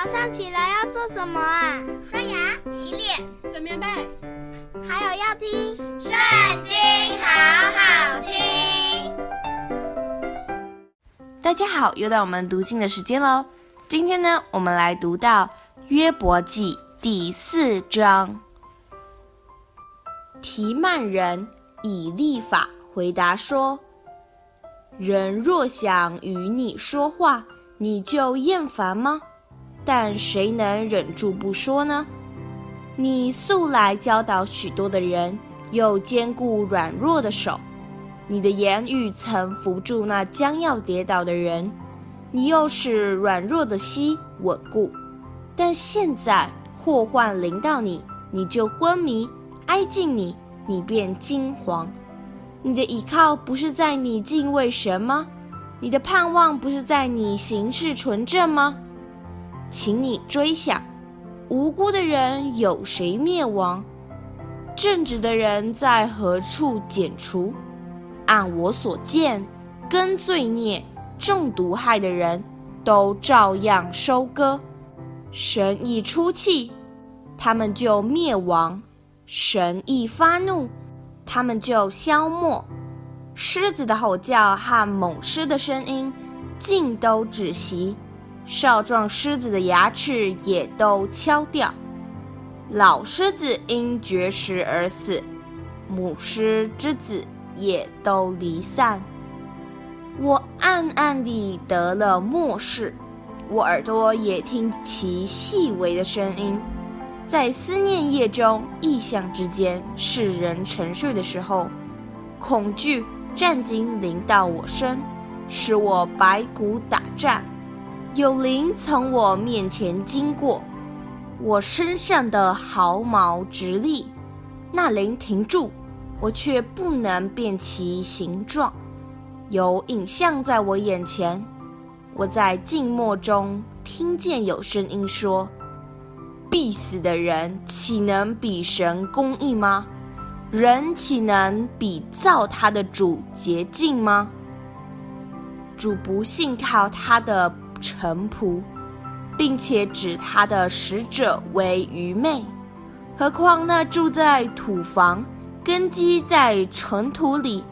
早上起来要做什么啊？刷牙、洗脸、整棉被，还有要听《圣经》，好好听。大家好，又到我们读经的时间喽。今天呢，我们来读到约伯记第四章。提曼人以立法回答说：“人若想与你说话，你就厌烦吗？”但谁能忍住不说呢？你素来教导许多的人，又坚固软弱的手。你的言语曾扶助那将要跌倒的人，你又使软弱的膝稳固。但现在祸患临到你，你就昏迷；挨近你，你便惊惶。你的倚靠不是在你敬畏神吗？你的盼望不是在你行事纯正吗？请你追想，无辜的人有谁灭亡？正直的人在何处剪除？按我所见，跟罪孽、中毒害的人都照样收割。神一出气，他们就灭亡；神一发怒，他们就消没。狮子的吼叫和猛狮的声音，尽都止息。少壮狮子的牙齿也都敲掉，老狮子因绝食而死，母狮之子也都离散。我暗暗地得了默示，我耳朵也听其细微的声音，在思念夜中，异象之间，世人沉睡的时候，恐惧战兢临到我身，使我百骨打颤。有灵从我面前经过，我身上的毫毛直立，那灵停住，我却不能辨其形状。有影像在我眼前，我在静默中听见有声音说：“必死的人岂能比神公义吗？人岂能比造他的主洁净吗？主不信靠他的。”臣仆，并且指他的使者为愚昧，何况那住在土房、根基在尘土里、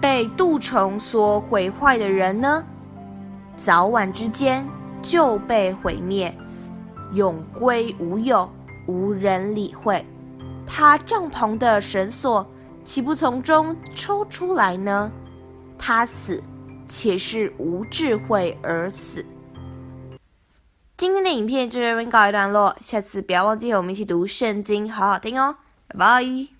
被蠹虫所毁坏的人呢？早晚之间就被毁灭，永归无有，无人理会。他帐篷的绳索岂不从中抽出来呢？他死。且是无智慧而死。今天的影片就这边告一段落，下次不要忘记和我们一起读圣经，好好听哦，拜拜。